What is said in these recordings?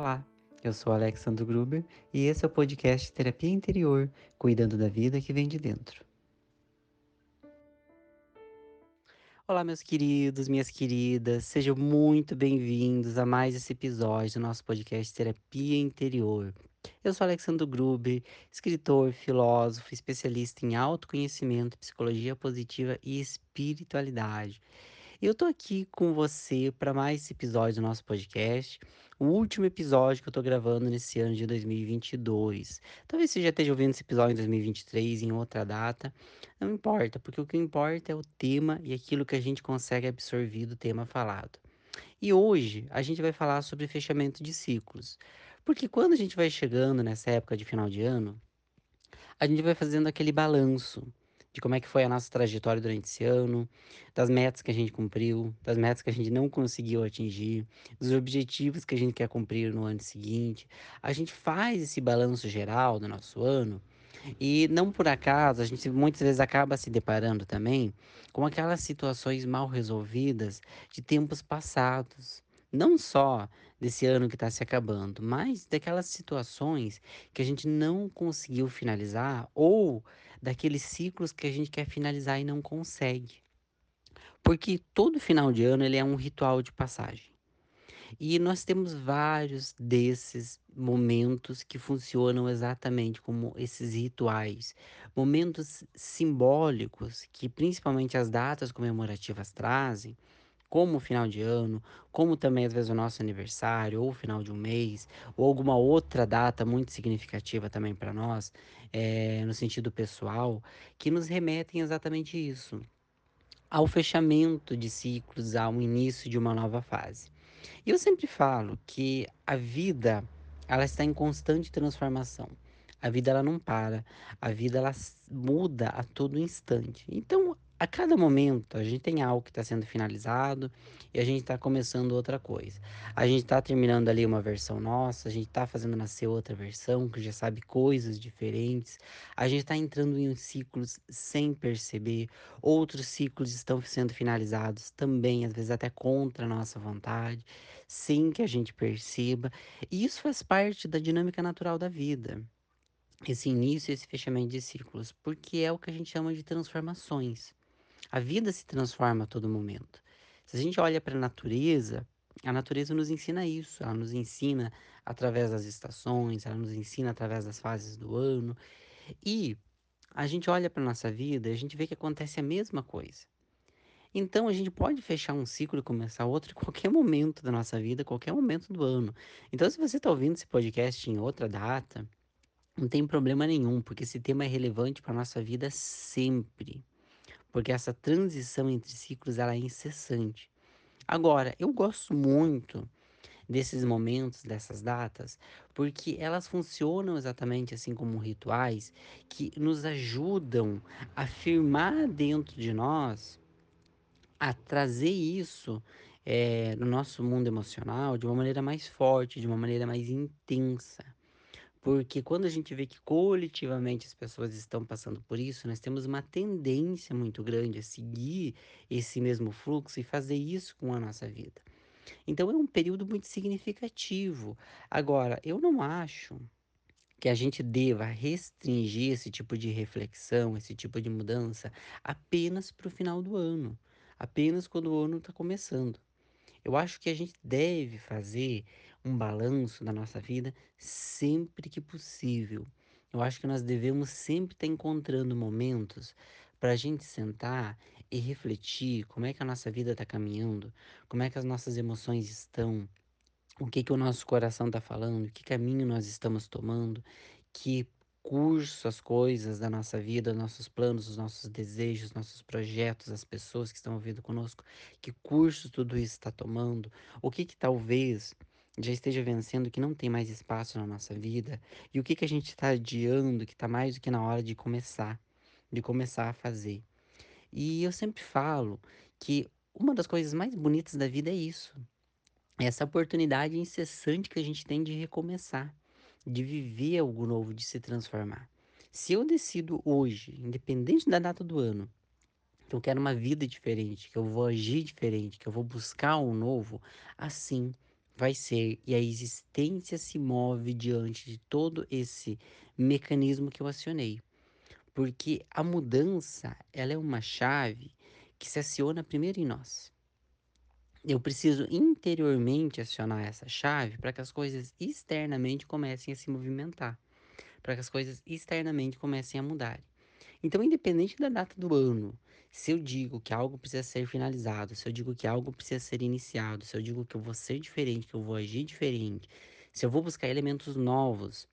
Olá, eu sou Alexandre Gruber e esse é o podcast Terapia Interior, cuidando da vida que vem de dentro. Olá, meus queridos, minhas queridas, sejam muito bem-vindos a mais esse episódio do nosso podcast Terapia Interior. Eu sou Alexandre Gruber, escritor, filósofo, especialista em autoconhecimento, psicologia positiva e espiritualidade. Eu tô aqui com você para mais esse episódio do nosso podcast, o último episódio que eu tô gravando nesse ano de 2022. Talvez você já esteja ouvindo esse episódio em 2023, em outra data, não importa, porque o que importa é o tema e aquilo que a gente consegue absorver do tema falado. E hoje a gente vai falar sobre fechamento de ciclos. Porque quando a gente vai chegando nessa época de final de ano, a gente vai fazendo aquele balanço de como é que foi a nossa trajetória durante esse ano, das metas que a gente cumpriu, das metas que a gente não conseguiu atingir, dos objetivos que a gente quer cumprir no ano seguinte. A gente faz esse balanço geral do nosso ano e não por acaso, a gente muitas vezes acaba se deparando também com aquelas situações mal resolvidas de tempos passados. Não só desse ano que está se acabando, mas daquelas situações que a gente não conseguiu finalizar ou daqueles ciclos que a gente quer finalizar e não consegue. Porque todo final de ano ele é um ritual de passagem. E nós temos vários desses momentos que funcionam exatamente como esses rituais, momentos simbólicos que principalmente as datas comemorativas trazem, como o final de ano, como também às vezes o nosso aniversário, ou o final de um mês, ou alguma outra data muito significativa também para nós, é, no sentido pessoal, que nos remetem exatamente isso, ao fechamento de ciclos, ao início de uma nova fase. E eu sempre falo que a vida ela está em constante transformação. A vida ela não para, a vida ela muda a todo instante. Então, a cada momento a gente tem algo que está sendo finalizado e a gente está começando outra coisa. A gente está terminando ali uma versão nossa, a gente está fazendo nascer outra versão que já sabe coisas diferentes. A gente está entrando em ciclos sem perceber. Outros ciclos estão sendo finalizados também, às vezes até contra a nossa vontade, sem que a gente perceba. E isso faz parte da dinâmica natural da vida esse início e esse fechamento de ciclos, porque é o que a gente chama de transformações. A vida se transforma a todo momento. Se a gente olha para a natureza, a natureza nos ensina isso. Ela nos ensina através das estações, ela nos ensina através das fases do ano. E a gente olha para nossa vida e a gente vê que acontece a mesma coisa. Então a gente pode fechar um ciclo e começar outro em qualquer momento da nossa vida, qualquer momento do ano. Então, se você está ouvindo esse podcast em outra data, não tem problema nenhum, porque esse tema é relevante para nossa vida sempre porque essa transição entre ciclos ela é incessante. Agora, eu gosto muito desses momentos, dessas datas, porque elas funcionam exatamente assim como rituais que nos ajudam a firmar dentro de nós, a trazer isso é, no nosso mundo emocional de uma maneira mais forte, de uma maneira mais intensa. Porque quando a gente vê que coletivamente as pessoas estão passando por isso, nós temos uma tendência muito grande a seguir esse mesmo fluxo e fazer isso com a nossa vida. Então é um período muito significativo. Agora, eu não acho que a gente deva restringir esse tipo de reflexão, esse tipo de mudança apenas para o final do ano, apenas quando o ano está começando. Eu acho que a gente deve fazer um balanço da nossa vida sempre que possível. Eu acho que nós devemos sempre estar encontrando momentos para a gente sentar e refletir como é que a nossa vida está caminhando, como é que as nossas emoções estão, o que que o nosso coração está falando, que caminho nós estamos tomando, que curso as coisas da nossa vida, nossos planos, os nossos desejos, nossos projetos, as pessoas que estão ouvindo conosco, que curso tudo isso está tomando, o que que talvez já esteja vencendo que não tem mais espaço na nossa vida e o que que a gente está adiando que está mais do que na hora de começar, de começar a fazer. E eu sempre falo que uma das coisas mais bonitas da vida é isso, é essa oportunidade incessante que a gente tem de recomeçar de viver algo novo, de se transformar. Se eu decido hoje, independente da data do ano, que eu quero uma vida diferente, que eu vou agir diferente, que eu vou buscar um novo, assim vai ser e a existência se move diante de todo esse mecanismo que eu acionei. Porque a mudança, ela é uma chave que se aciona primeiro em nós. Eu preciso interiormente acionar essa chave para que as coisas externamente comecem a se movimentar, para que as coisas externamente comecem a mudar. Então, independente da data do ano, se eu digo que algo precisa ser finalizado, se eu digo que algo precisa ser iniciado, se eu digo que eu vou ser diferente, que eu vou agir diferente, se eu vou buscar elementos novos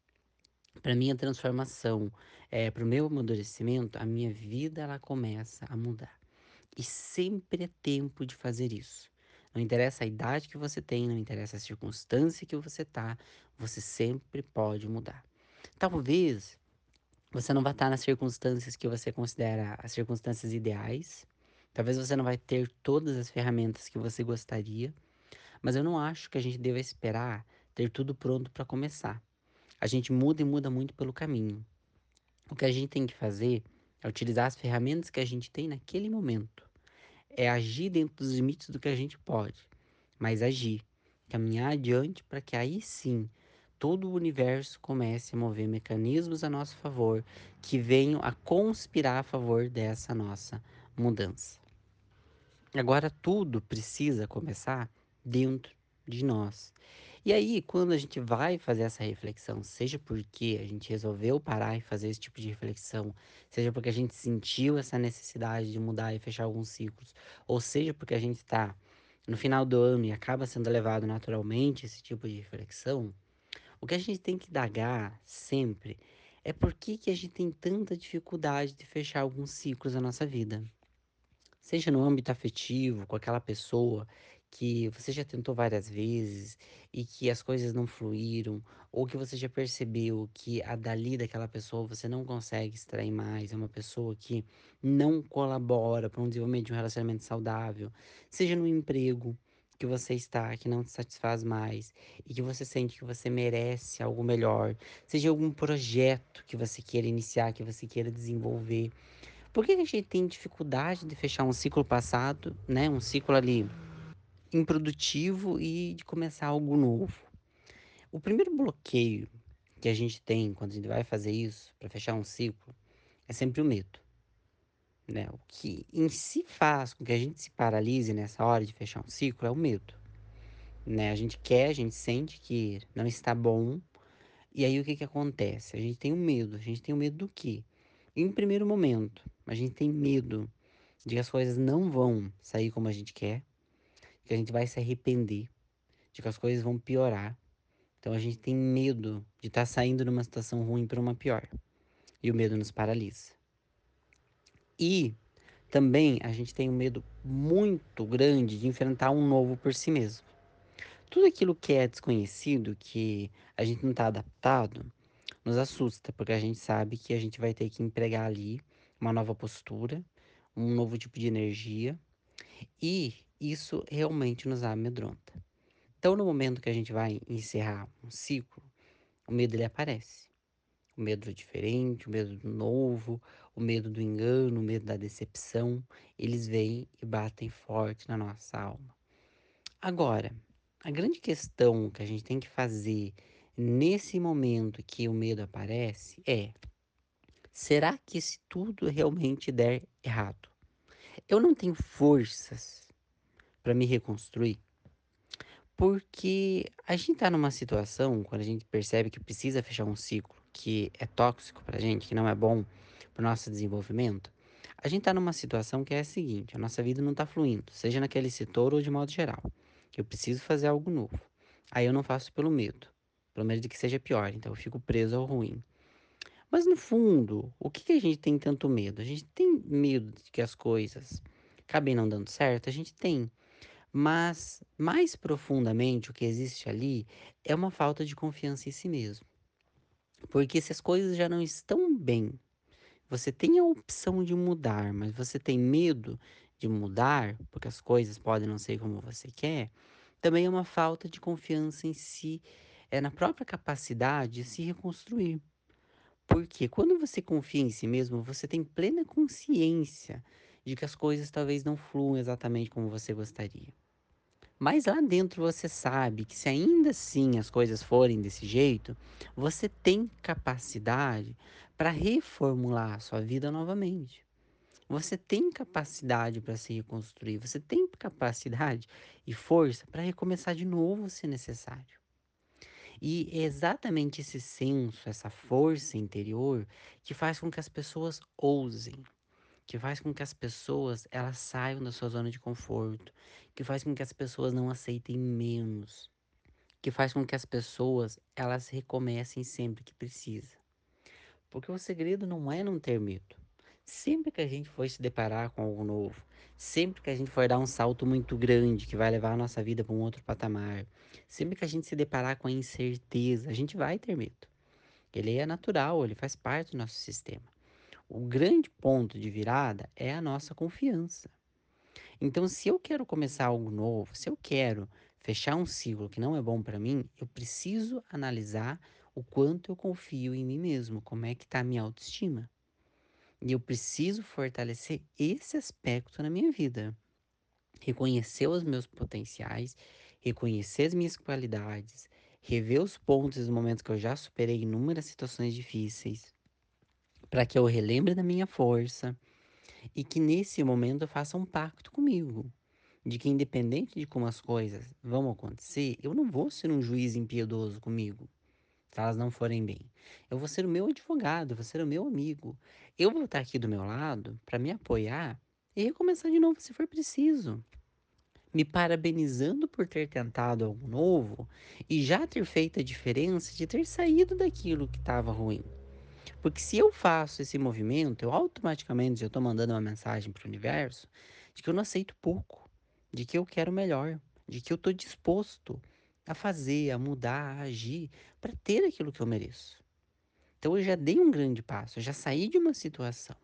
para minha transformação, é, para o meu amadurecimento, a minha vida ela começa a mudar. E sempre é tempo de fazer isso. Não interessa a idade que você tem, não interessa a circunstância que você tá, você sempre pode mudar. Talvez você não vai estar nas circunstâncias que você considera as circunstâncias ideais. Talvez você não vai ter todas as ferramentas que você gostaria, mas eu não acho que a gente deva esperar ter tudo pronto para começar. A gente muda e muda muito pelo caminho. O que a gente tem que fazer é utilizar as ferramentas que a gente tem naquele momento. É agir dentro dos limites do que a gente pode, mas agir, caminhar adiante para que aí sim todo o universo comece a mover mecanismos a nosso favor que venham a conspirar a favor dessa nossa mudança. Agora tudo precisa começar dentro de nós. E aí, quando a gente vai fazer essa reflexão, seja porque a gente resolveu parar e fazer esse tipo de reflexão, seja porque a gente sentiu essa necessidade de mudar e fechar alguns ciclos, ou seja porque a gente está no final do ano e acaba sendo levado naturalmente esse tipo de reflexão, o que a gente tem que indagar sempre é por que, que a gente tem tanta dificuldade de fechar alguns ciclos na nossa vida. Seja no âmbito afetivo, com aquela pessoa que você já tentou várias vezes e que as coisas não fluíram, ou que você já percebeu que a dali daquela pessoa você não consegue extrair mais, é uma pessoa que não colabora para um desenvolvimento de um relacionamento saudável, seja no emprego que você está, que não te satisfaz mais e que você sente que você merece algo melhor, seja algum projeto que você queira iniciar, que você queira desenvolver. Por que a gente tem dificuldade de fechar um ciclo passado, né? Um ciclo ali improdutivo e de começar algo novo? O primeiro bloqueio que a gente tem quando a gente vai fazer isso, para fechar um ciclo, é sempre o medo. Né? O que em si faz com que a gente se paralise nessa hora de fechar um ciclo é o medo. Né? A gente quer, a gente sente que não está bom, e aí o que, que acontece? A gente tem o um medo. A gente tem o um medo do quê? Em primeiro momento, a gente tem medo de que as coisas não vão sair como a gente quer, que a gente vai se arrepender, de que as coisas vão piorar. Então a gente tem medo de estar tá saindo de uma situação ruim para uma pior. E o medo nos paralisa. E também a gente tem um medo muito grande de enfrentar um novo por si mesmo. Tudo aquilo que é desconhecido, que a gente não está adaptado, nos assusta, porque a gente sabe que a gente vai ter que empregar ali uma nova postura, um novo tipo de energia, e isso realmente nos amedronta. Então, no momento que a gente vai encerrar um ciclo, o medo ele aparece. O medo do diferente, o medo do novo, o medo do engano, o medo da decepção, eles vêm e batem forte na nossa alma. Agora, a grande questão que a gente tem que fazer nesse momento que o medo aparece é: será que se tudo realmente der errado, eu não tenho forças para me reconstruir? Porque a gente está numa situação, quando a gente percebe que precisa fechar um ciclo que é tóxico para a gente, que não é bom para o nosso desenvolvimento, a gente está numa situação que é a seguinte: a nossa vida não está fluindo, seja naquele setor ou de modo geral. Eu preciso fazer algo novo. Aí eu não faço pelo medo. Pelo medo de que seja pior. Então eu fico preso ao ruim. Mas no fundo, o que, que a gente tem tanto medo? A gente tem medo de que as coisas acabem não dando certo? A gente tem. Mas mais profundamente, o que existe ali é uma falta de confiança em si mesmo. Porque se as coisas já não estão bem, você tem a opção de mudar, mas você tem medo de mudar, porque as coisas podem não ser como você quer, também é uma falta de confiança em si, é na própria capacidade de se reconstruir. Porque quando você confia em si mesmo, você tem plena consciência de que as coisas talvez não fluam exatamente como você gostaria. Mas lá dentro você sabe que se ainda assim as coisas forem desse jeito, você tem capacidade para reformular a sua vida novamente. Você tem capacidade para se reconstruir, você tem capacidade e força para recomeçar de novo se necessário. E é exatamente esse senso, essa força interior que faz com que as pessoas ousem, que faz com que as pessoas elas saiam da sua zona de conforto, que faz com que as pessoas não aceitem menos, que faz com que as pessoas elas recomecem sempre que precisa. Porque o segredo não é não ter medo. Sempre que a gente for se deparar com algo novo, sempre que a gente for dar um salto muito grande que vai levar a nossa vida para um outro patamar, sempre que a gente se deparar com a incerteza, a gente vai ter medo. Ele é natural, ele faz parte do nosso sistema. O grande ponto de virada é a nossa confiança. Então, se eu quero começar algo novo, se eu quero fechar um ciclo que não é bom para mim, eu preciso analisar o quanto eu confio em mim mesmo, como é que está a minha autoestima. E eu preciso fortalecer esse aspecto na minha vida. Reconhecer os meus potenciais, reconhecer as minhas qualidades, rever os pontos e os momentos que eu já superei inúmeras situações difíceis, para que eu relembre da minha força e que nesse momento eu faça um pacto comigo. De que, independente de como as coisas vão acontecer, eu não vou ser um juiz impiedoso comigo se elas não forem bem. Eu vou ser o meu advogado, vou ser o meu amigo. Eu vou estar aqui do meu lado para me apoiar e recomeçar de novo se for preciso. Me parabenizando por ter tentado algo novo e já ter feito a diferença de ter saído daquilo que estava ruim. Porque se eu faço esse movimento, eu automaticamente já estou mandando uma mensagem para o universo de que eu não aceito pouco, de que eu quero melhor, de que eu estou disposto a fazer, a mudar, a agir para ter aquilo que eu mereço. Então eu já dei um grande passo, eu já saí de uma situação.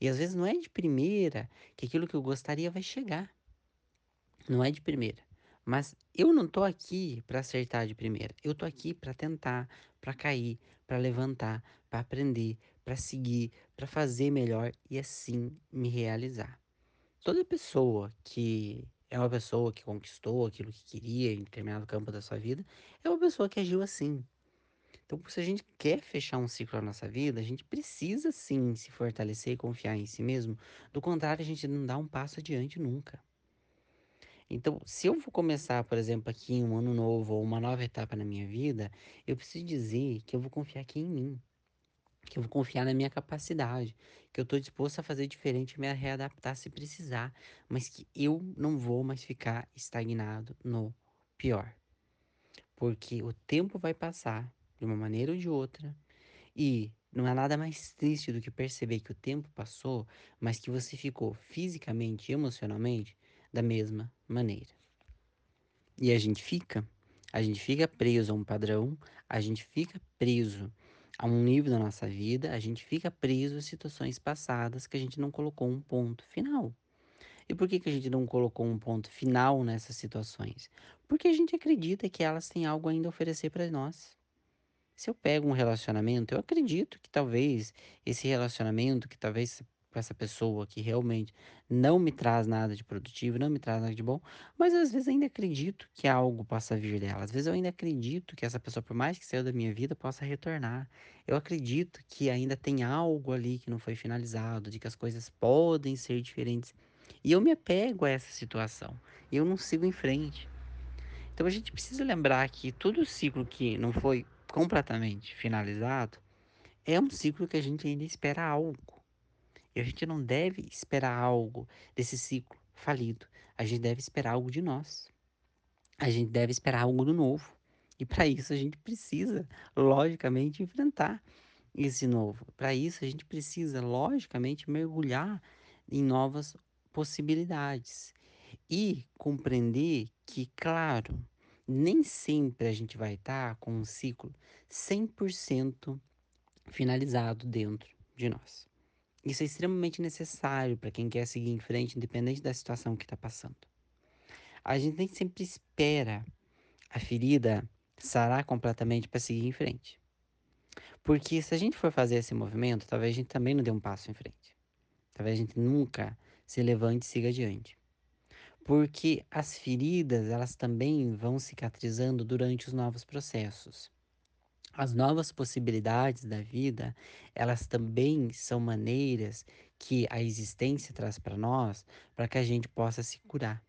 E às vezes não é de primeira que aquilo que eu gostaria vai chegar. Não é de primeira. Mas eu não tô aqui para acertar de primeira. Eu tô aqui para tentar, para cair, para levantar, para aprender, para seguir, para fazer melhor e assim me realizar. Toda pessoa que é uma pessoa que conquistou aquilo que queria em determinado campo da sua vida, é uma pessoa que agiu assim. Então, se a gente quer fechar um ciclo na nossa vida, a gente precisa sim se fortalecer e confiar em si mesmo. Do contrário, a gente não dá um passo adiante nunca. Então, se eu vou começar, por exemplo, aqui um ano novo ou uma nova etapa na minha vida, eu preciso dizer que eu vou confiar aqui em mim, que eu vou confiar na minha capacidade, que eu estou disposto a fazer diferente, me readaptar se precisar, mas que eu não vou mais ficar estagnado no pior. Porque o tempo vai passar de uma maneira ou de outra e não há nada mais triste do que perceber que o tempo passou, mas que você ficou fisicamente e emocionalmente da mesma maneira. E a gente fica, a gente fica preso a um padrão, a gente fica preso a um nível da nossa vida, a gente fica preso a situações passadas que a gente não colocou um ponto final. E por que, que a gente não colocou um ponto final nessas situações? Porque a gente acredita que elas têm algo ainda a oferecer para nós. Se eu pego um relacionamento, eu acredito que talvez esse relacionamento, que talvez com essa pessoa que realmente não me traz nada de produtivo, não me traz nada de bom, mas às vezes ainda acredito que algo possa vir dela. Às vezes eu ainda acredito que essa pessoa, por mais que saiu da minha vida, possa retornar. Eu acredito que ainda tem algo ali que não foi finalizado, de que as coisas podem ser diferentes. E eu me apego a essa situação. E eu não sigo em frente. Então a gente precisa lembrar que todo ciclo que não foi completamente finalizado, é um ciclo que a gente ainda espera algo. E a gente não deve esperar algo desse ciclo falido. A gente deve esperar algo de nós. A gente deve esperar algo do novo. E para isso a gente precisa, logicamente, enfrentar esse novo. Para isso a gente precisa, logicamente, mergulhar em novas possibilidades e compreender que, claro, nem sempre a gente vai estar com um ciclo 100% finalizado dentro de nós. Isso é extremamente necessário para quem quer seguir em frente, independente da situação que está passando. A gente nem sempre espera a ferida sarar completamente para seguir em frente. Porque se a gente for fazer esse movimento, talvez a gente também não dê um passo em frente. Talvez a gente nunca se levante e siga adiante. Porque as feridas, elas também vão cicatrizando durante os novos processos. As novas possibilidades da vida, elas também são maneiras que a existência traz para nós, para que a gente possa se curar.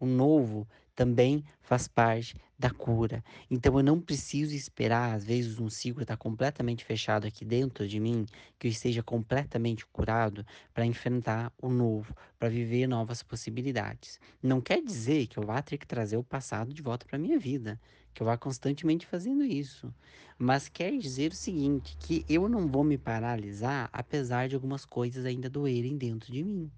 O novo também faz parte da cura. Então eu não preciso esperar, às vezes, um ciclo estar completamente fechado aqui dentro de mim, que eu esteja completamente curado para enfrentar o novo, para viver novas possibilidades. Não quer dizer que eu vá ter que trazer o passado de volta para minha vida, que eu vá constantemente fazendo isso. Mas quer dizer o seguinte, que eu não vou me paralisar apesar de algumas coisas ainda doerem dentro de mim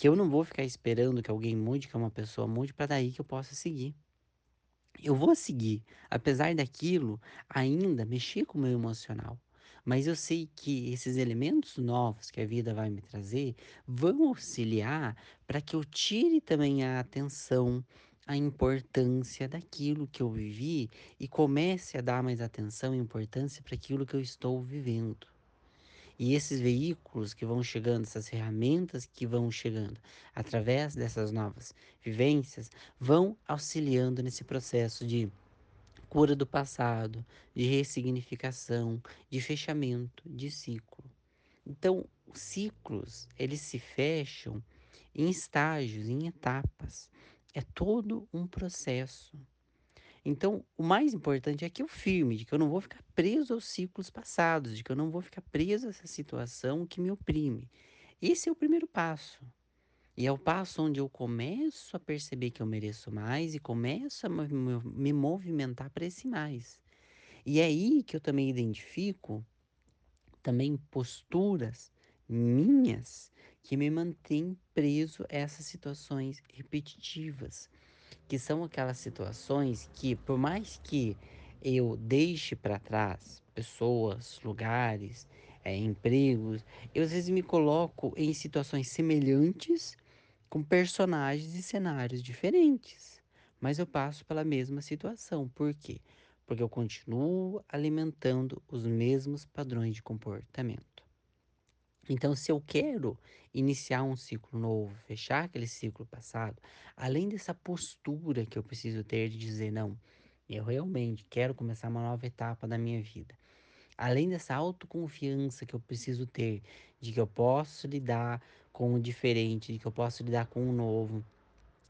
que eu não vou ficar esperando que alguém mude, que uma pessoa mude, para daí que eu possa seguir. Eu vou seguir, apesar daquilo ainda mexer com o meu emocional. Mas eu sei que esses elementos novos que a vida vai me trazer vão auxiliar para que eu tire também a atenção, a importância daquilo que eu vivi e comece a dar mais atenção e importância para aquilo que eu estou vivendo. E esses veículos que vão chegando, essas ferramentas que vão chegando através dessas novas vivências, vão auxiliando nesse processo de cura do passado, de ressignificação, de fechamento de ciclo. Então, os ciclos, eles se fecham em estágios, em etapas. É todo um processo. Então, o mais importante é que eu firme, de que eu não vou ficar preso aos ciclos passados, de que eu não vou ficar preso a essa situação que me oprime. Esse é o primeiro passo. E é o passo onde eu começo a perceber que eu mereço mais e começo a me movimentar para esse mais. E é aí que eu também identifico também posturas minhas que me mantêm preso a essas situações repetitivas que são aquelas situações que, por mais que eu deixe para trás pessoas, lugares, é, empregos, eu às vezes me coloco em situações semelhantes com personagens e cenários diferentes, mas eu passo pela mesma situação. Por quê? Porque eu continuo alimentando os mesmos padrões de comportamento. Então, se eu quero iniciar um ciclo novo, fechar aquele ciclo passado, além dessa postura que eu preciso ter de dizer, não, eu realmente quero começar uma nova etapa da minha vida. Além dessa autoconfiança que eu preciso ter, de que eu posso lidar com o diferente, de que eu posso lidar com o novo,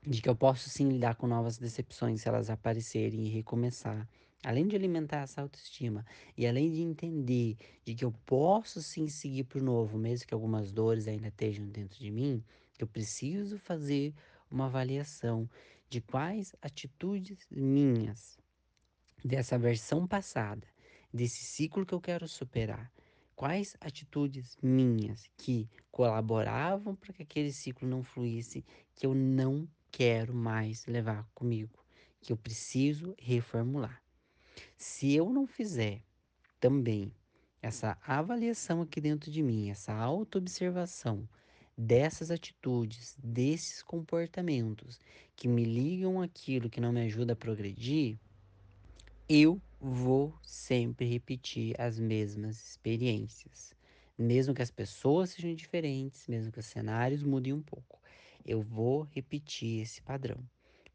de que eu posso sim lidar com novas decepções se elas aparecerem e recomeçar. Além de alimentar essa autoestima e além de entender de que eu posso sim seguir para o novo, mesmo que algumas dores ainda estejam dentro de mim, eu preciso fazer uma avaliação de quais atitudes minhas dessa versão passada, desse ciclo que eu quero superar, quais atitudes minhas que colaboravam para que aquele ciclo não fluísse, que eu não quero mais levar comigo, que eu preciso reformular. Se eu não fizer também essa avaliação aqui dentro de mim, essa autoobservação dessas atitudes, desses comportamentos que me ligam aquilo que não me ajuda a progredir, eu vou sempre repetir as mesmas experiências. Mesmo que as pessoas sejam diferentes, mesmo que os cenários mudem um pouco, eu vou repetir esse padrão.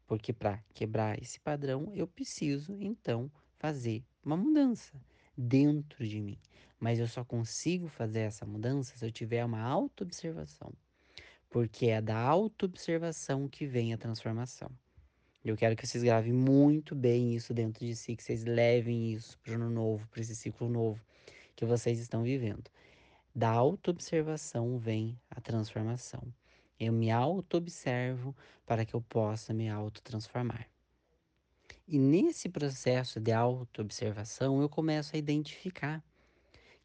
Porque para quebrar esse padrão, eu preciso então fazer uma mudança dentro de mim. Mas eu só consigo fazer essa mudança se eu tiver uma autoobservação. Porque é da autoobservação que vem a transformação. Eu quero que vocês gravem muito bem isso dentro de si, que vocês levem isso para o ano novo, para esse ciclo novo que vocês estão vivendo. Da autoobservação vem a transformação. Eu me auto-observo para que eu possa me autotransformar. E nesse processo de autoobservação, eu começo a identificar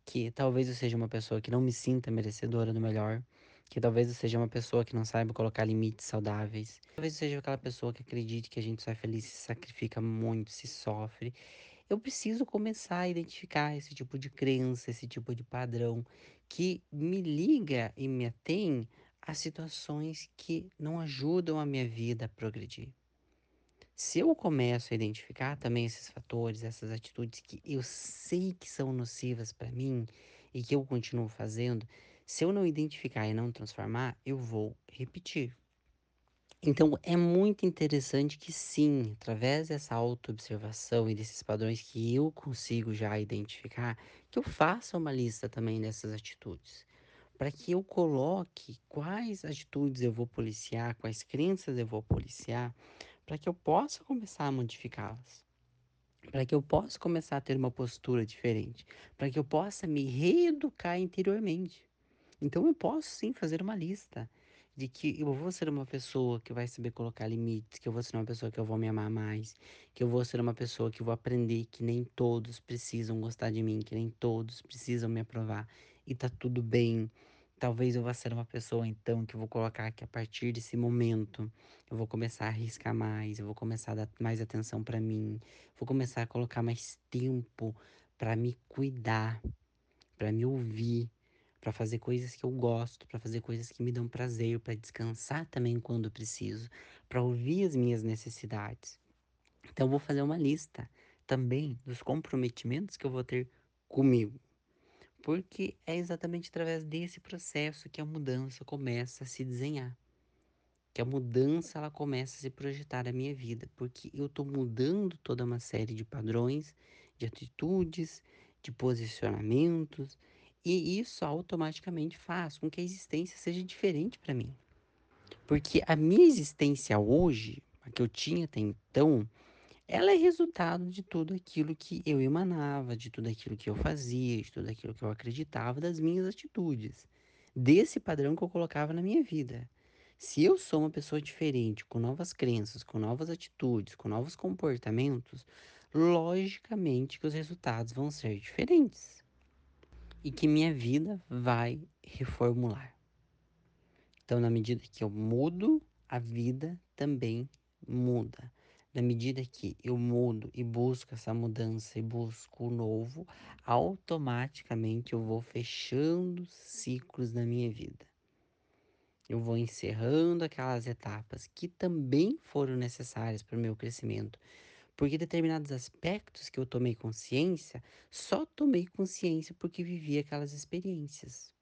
que talvez eu seja uma pessoa que não me sinta merecedora do melhor, que talvez eu seja uma pessoa que não saiba colocar limites saudáveis, talvez eu seja aquela pessoa que acredite que a gente só é feliz se sacrifica muito, se sofre. Eu preciso começar a identificar esse tipo de crença, esse tipo de padrão que me liga e me atém a situações que não ajudam a minha vida a progredir. Se eu começo a identificar também esses fatores, essas atitudes que eu sei que são nocivas para mim e que eu continuo fazendo, se eu não identificar e não transformar, eu vou repetir. Então é muito interessante que sim, através dessa autoobservação e desses padrões que eu consigo já identificar, que eu faça uma lista também dessas atitudes, para que eu coloque quais atitudes eu vou policiar, quais crenças eu vou policiar, para que eu possa começar a modificá-las, para que eu possa começar a ter uma postura diferente, para que eu possa me reeducar interiormente. Então eu posso sim fazer uma lista de que eu vou ser uma pessoa que vai saber colocar limites, que eu vou ser uma pessoa que eu vou me amar mais, que eu vou ser uma pessoa que vou aprender que nem todos precisam gostar de mim, que nem todos precisam me aprovar e tá tudo bem. Talvez eu vá ser uma pessoa então que vou colocar que a partir desse momento eu vou começar a arriscar mais, eu vou começar a dar mais atenção para mim, vou começar a colocar mais tempo para me cuidar, para me ouvir, para fazer coisas que eu gosto, para fazer coisas que me dão prazer, para descansar também quando preciso, para ouvir as minhas necessidades. Então eu vou fazer uma lista também dos comprometimentos que eu vou ter comigo. Porque é exatamente através desse processo que a mudança começa a se desenhar. Que a mudança ela começa a se projetar na minha vida, porque eu estou mudando toda uma série de padrões, de atitudes, de posicionamentos, e isso automaticamente faz com que a existência seja diferente para mim. Porque a minha existência hoje, a que eu tinha até então, ela é resultado de tudo aquilo que eu emanava, de tudo aquilo que eu fazia, de tudo aquilo que eu acreditava, das minhas atitudes, desse padrão que eu colocava na minha vida. Se eu sou uma pessoa diferente, com novas crenças, com novas atitudes, com novos comportamentos, logicamente que os resultados vão ser diferentes e que minha vida vai reformular. Então, na medida que eu mudo, a vida também muda. Na medida que eu mudo e busco essa mudança e busco o novo, automaticamente eu vou fechando ciclos na minha vida. Eu vou encerrando aquelas etapas que também foram necessárias para o meu crescimento, porque determinados aspectos que eu tomei consciência, só tomei consciência porque vivi aquelas experiências.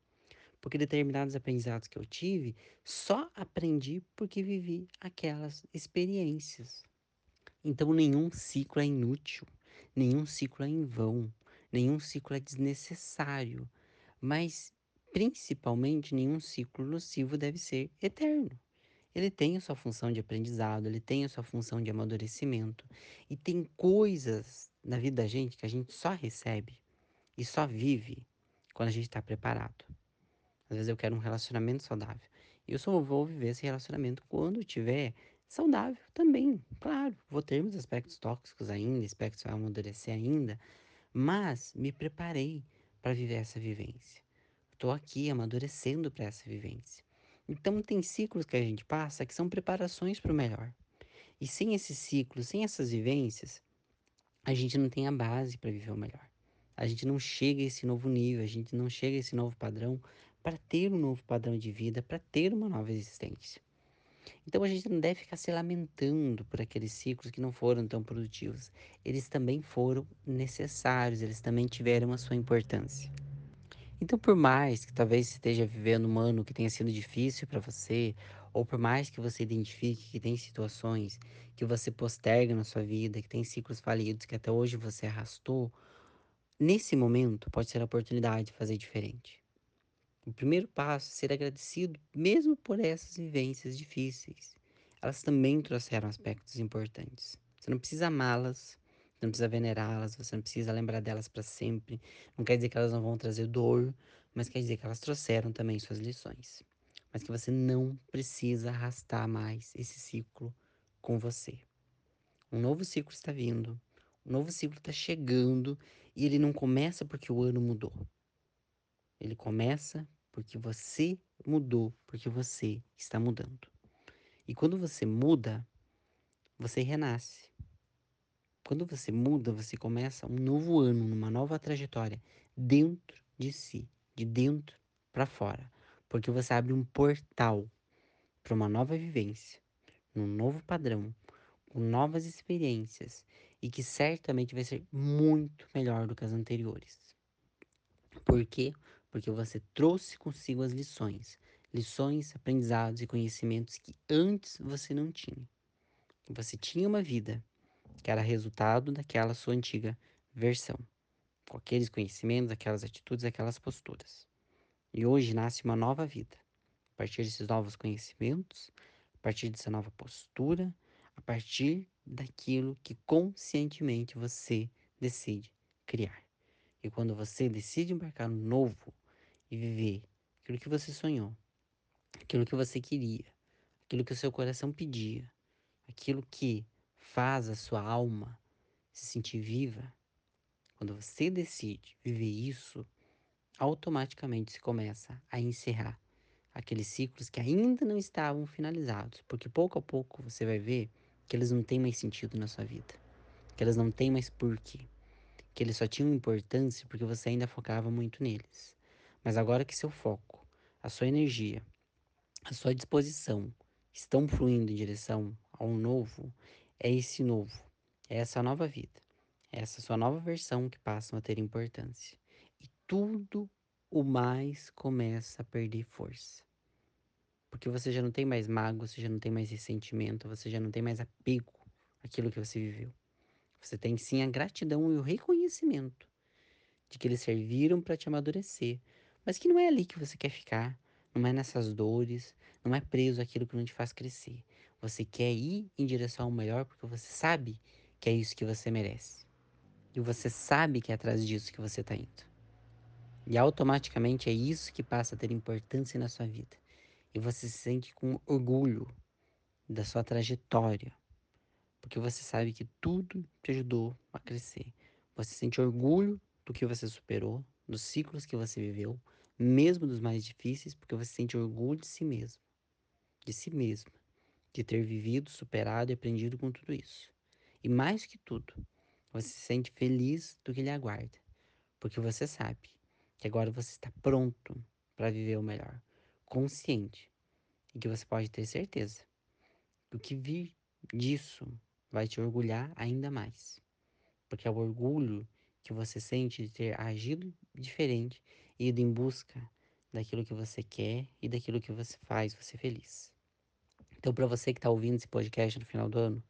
Porque determinados aprendizados que eu tive, só aprendi porque vivi aquelas experiências. Então nenhum ciclo é inútil, nenhum ciclo é em vão, nenhum ciclo é desnecessário, mas principalmente nenhum ciclo nocivo deve ser eterno. Ele tem a sua função de aprendizado, ele tem a sua função de amadurecimento. E tem coisas na vida da gente que a gente só recebe e só vive quando a gente está preparado. Às vezes eu quero um relacionamento saudável. E eu só vou viver esse relacionamento quando tiver saudável também. Claro, vou ter meus aspectos tóxicos ainda, aspectos vai amadurecer ainda, mas me preparei para viver essa vivência. Estou aqui amadurecendo para essa vivência. Então tem ciclos que a gente passa que são preparações para o melhor. E sem esses ciclos, sem essas vivências, a gente não tem a base para viver o melhor. A gente não chega a esse novo nível, a gente não chega a esse novo padrão para ter um novo padrão de vida, para ter uma nova existência. Então a gente não deve ficar se lamentando por aqueles ciclos que não foram tão produtivos. Eles também foram necessários, eles também tiveram a sua importância. Então, por mais que talvez esteja vivendo um ano que tenha sido difícil para você, ou por mais que você identifique que tem situações que você posterga na sua vida, que tem ciclos falidos que até hoje você arrastou, nesse momento pode ser a oportunidade de fazer diferente. O primeiro passo é ser agradecido, mesmo por essas vivências difíceis. Elas também trouxeram aspectos importantes. Você não precisa amá-las, você não precisa venerá-las, você não precisa lembrar delas para sempre. Não quer dizer que elas não vão trazer dor, mas quer dizer que elas trouxeram também suas lições. Mas que você não precisa arrastar mais esse ciclo com você. Um novo ciclo está vindo, um novo ciclo está chegando e ele não começa porque o ano mudou. Ele começa porque você mudou, porque você está mudando. E quando você muda, você renasce. Quando você muda, você começa um novo ano, uma nova trajetória dentro de si, de dentro para fora, porque você abre um portal para uma nova vivência, um novo padrão, com novas experiências e que certamente vai ser muito melhor do que as anteriores. Por quê? Porque você trouxe consigo as lições. lições, aprendizados e conhecimentos que antes você não tinha. Você tinha uma vida que era resultado daquela sua antiga versão, com aqueles conhecimentos, aquelas atitudes, aquelas posturas. E hoje nasce uma nova vida, a partir desses novos conhecimentos, a partir dessa nova postura, a partir daquilo que conscientemente você decide criar. E quando você decide embarcar no novo e viver aquilo que você sonhou, aquilo que você queria, aquilo que o seu coração pedia, aquilo que faz a sua alma se sentir viva, quando você decide viver isso, automaticamente se começa a encerrar aqueles ciclos que ainda não estavam finalizados, porque pouco a pouco você vai ver que eles não têm mais sentido na sua vida, que eles não têm mais porquê, que eles só tinham importância porque você ainda focava muito neles. Mas agora que seu foco, a sua energia, a sua disposição estão fluindo em direção ao novo, é esse novo, é essa nova vida, é essa sua nova versão que passam a ter importância. E tudo o mais começa a perder força. Porque você já não tem mais mágoa, você já não tem mais ressentimento, você já não tem mais apego àquilo que você viveu. Você tem sim a gratidão e o reconhecimento de que eles serviram para te amadurecer, mas que não é ali que você quer ficar, não é nessas dores, não é preso àquilo que não te faz crescer. Você quer ir em direção ao melhor porque você sabe que é isso que você merece. E você sabe que é atrás disso que você está indo. E automaticamente é isso que passa a ter importância na sua vida. E você se sente com orgulho da sua trajetória, porque você sabe que tudo te ajudou a crescer. Você sente orgulho do que você superou, dos ciclos que você viveu, mesmo dos mais difíceis, porque você sente orgulho de si mesmo, de si mesmo, de ter vivido, superado e aprendido com tudo isso. E mais que tudo, você se sente feliz do que lhe aguarda, porque você sabe que agora você está pronto para viver o melhor, consciente, e que você pode ter certeza do que vir disso vai te orgulhar ainda mais. Porque é o orgulho que você sente de ter agido diferente ido em busca daquilo que você quer e daquilo que você faz você feliz. Então, para você que está ouvindo esse podcast no final do ano,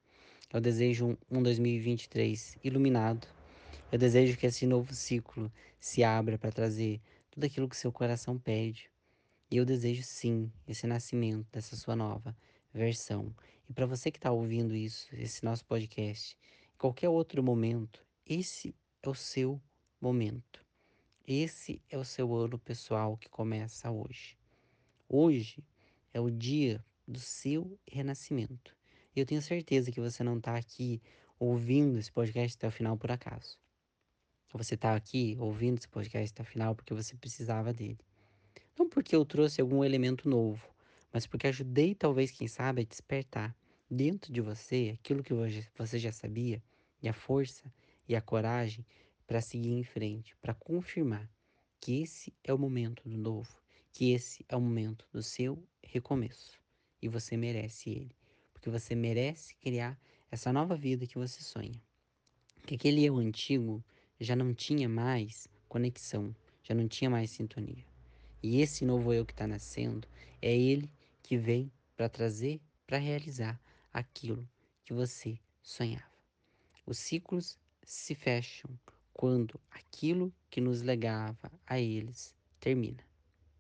eu desejo um 2023 iluminado. Eu desejo que esse novo ciclo se abra para trazer tudo aquilo que seu coração pede. E eu desejo sim esse nascimento dessa sua nova versão. E para você que está ouvindo isso, esse nosso podcast, em qualquer outro momento, esse é o seu momento. Esse é o seu ano pessoal que começa hoje. Hoje é o dia do seu renascimento. Eu tenho certeza que você não está aqui ouvindo esse podcast até o final por acaso. Você está aqui ouvindo esse podcast até o final porque você precisava dele. Não porque eu trouxe algum elemento novo, mas porque ajudei, talvez, quem sabe, a despertar dentro de você aquilo que você já sabia, e a força e a coragem para seguir em frente, para confirmar que esse é o momento do novo, que esse é o momento do seu recomeço. E você merece ele, porque você merece criar essa nova vida que você sonha. Que aquele eu antigo já não tinha mais conexão, já não tinha mais sintonia. E esse novo eu que está nascendo é ele que vem para trazer, para realizar aquilo que você sonhava. Os ciclos se fecham quando aquilo que nos legava a eles termina.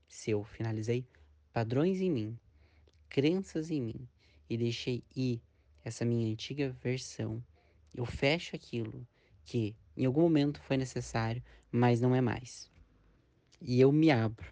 Se eu finalizei padrões em mim, crenças em mim e deixei ir essa minha antiga versão, eu fecho aquilo que em algum momento foi necessário, mas não é mais. E eu me abro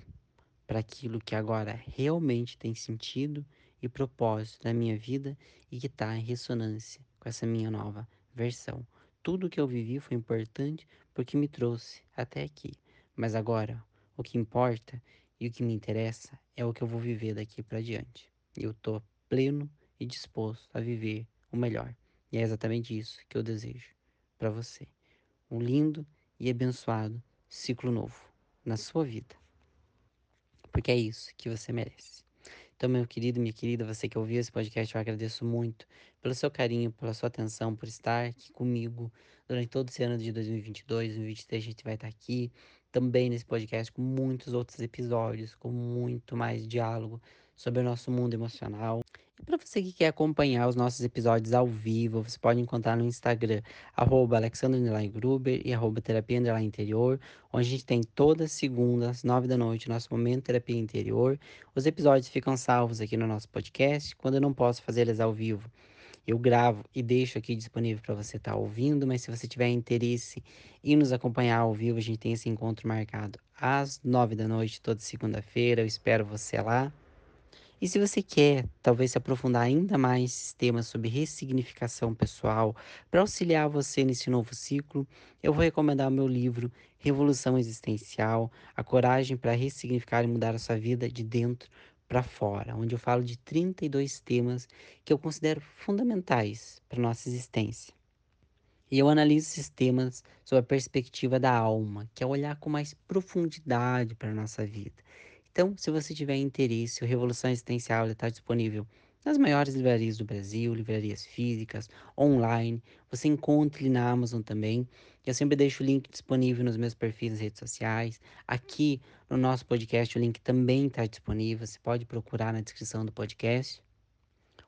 para aquilo que agora realmente tem sentido e propósito na minha vida e que está em ressonância com essa minha nova versão. Tudo que eu vivi foi importante porque me trouxe até aqui. Mas agora, o que importa e o que me interessa é o que eu vou viver daqui para diante. E eu tô pleno e disposto a viver o melhor. E é exatamente isso que eu desejo para você. Um lindo e abençoado ciclo novo na sua vida porque é isso que você merece. Então, meu querido, minha querida, você que ouviu esse podcast, eu agradeço muito pelo seu carinho, pela sua atenção, por estar aqui comigo durante todo esse ano de 2022, 2023, a gente vai estar aqui também nesse podcast com muitos outros episódios, com muito mais diálogo sobre o nosso mundo emocional. E para você que quer acompanhar os nossos episódios ao vivo, você pode encontrar no Instagram, arroba Gruber e Terapia Interior, onde a gente tem todas segundas, nove da noite, nosso Momento Terapia Interior. Os episódios ficam salvos aqui no nosso podcast, quando eu não posso fazer eles ao vivo. Eu gravo e deixo aqui disponível para você estar tá ouvindo, mas se você tiver interesse em nos acompanhar ao vivo, a gente tem esse encontro marcado às nove da noite, toda segunda-feira. Eu espero você lá. E se você quer, talvez, se aprofundar ainda mais temas sobre ressignificação pessoal, para auxiliar você nesse novo ciclo, eu vou recomendar o meu livro Revolução Existencial: A Coragem para Ressignificar e Mudar a Sua Vida de Dentro para Fora, onde eu falo de 32 temas que eu considero fundamentais para nossa existência. E eu analiso esses temas sob a perspectiva da alma, que é olhar com mais profundidade para a nossa vida. Então, se você tiver interesse, o Revolução Existencial está disponível nas maiores livrarias do Brasil, livrarias físicas, online. Você encontra ele na Amazon também. Eu sempre deixo o link disponível nos meus perfis nas redes sociais. Aqui no nosso podcast, o link também está disponível. Você pode procurar na descrição do podcast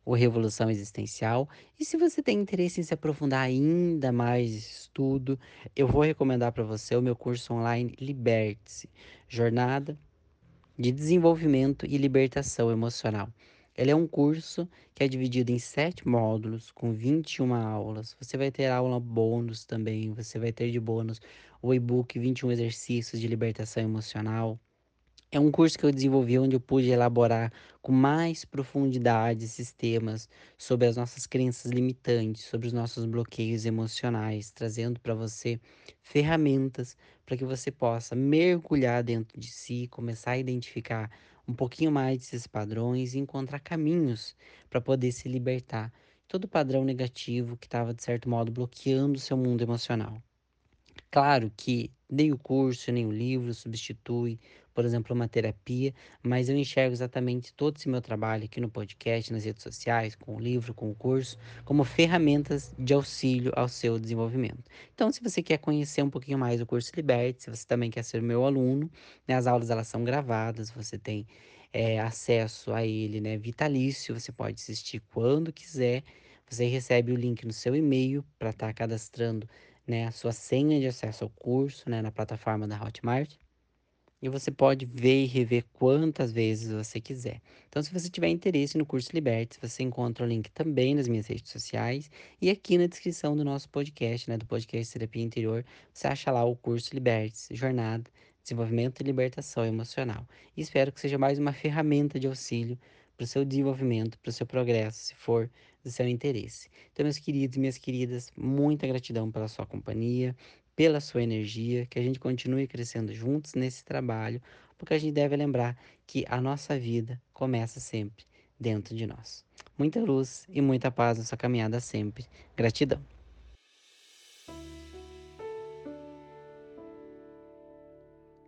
o Revolução Existencial. E se você tem interesse em se aprofundar ainda mais estudo, eu vou recomendar para você o meu curso online Liberte-se Jornada de desenvolvimento e libertação emocional. Ele é um curso que é dividido em sete módulos, com 21 aulas. Você vai ter aula bônus também, você vai ter de bônus o e-book 21 exercícios de libertação emocional, é um curso que eu desenvolvi onde eu pude elaborar com mais profundidade esses temas sobre as nossas crenças limitantes, sobre os nossos bloqueios emocionais, trazendo para você ferramentas para que você possa mergulhar dentro de si, começar a identificar um pouquinho mais desses padrões e encontrar caminhos para poder se libertar de todo padrão negativo que estava de certo modo bloqueando o seu mundo emocional. Claro que nem o curso, nem o livro substitui por exemplo, uma terapia, mas eu enxergo exatamente todo esse meu trabalho aqui no podcast, nas redes sociais, com o livro, com o curso, como ferramentas de auxílio ao seu desenvolvimento. Então, se você quer conhecer um pouquinho mais o curso Liberte, se você também quer ser meu aluno, né, as aulas elas são gravadas, você tem é, acesso a ele, né, vitalício, você pode assistir quando quiser. Você recebe o link no seu e-mail para estar tá cadastrando né, a sua senha de acesso ao curso né, na plataforma da Hotmart e você pode ver e rever quantas vezes você quiser. Então, se você tiver interesse no curso Liberte, você encontra o link também nas minhas redes sociais e aqui na descrição do nosso podcast, né, do podcast Terapia Interior, você acha lá o curso Liberte, Jornada, Desenvolvimento e Libertação Emocional. E espero que seja mais uma ferramenta de auxílio para o seu desenvolvimento, para o seu progresso, se for do seu interesse. Então, meus queridos e minhas queridas, muita gratidão pela sua companhia, pela sua energia, que a gente continue crescendo juntos nesse trabalho, porque a gente deve lembrar que a nossa vida começa sempre dentro de nós. Muita luz e muita paz na sua caminhada sempre. Gratidão.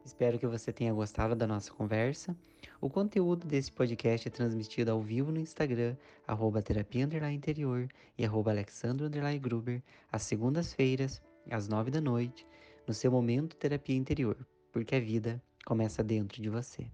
Espero que você tenha gostado da nossa conversa. O conteúdo desse podcast é transmitido ao vivo no Instagram, arroba terapia interior e arroba alexandro gruber, às segundas-feiras, às nove da noite, no seu momento terapia interior, porque a vida começa dentro de você.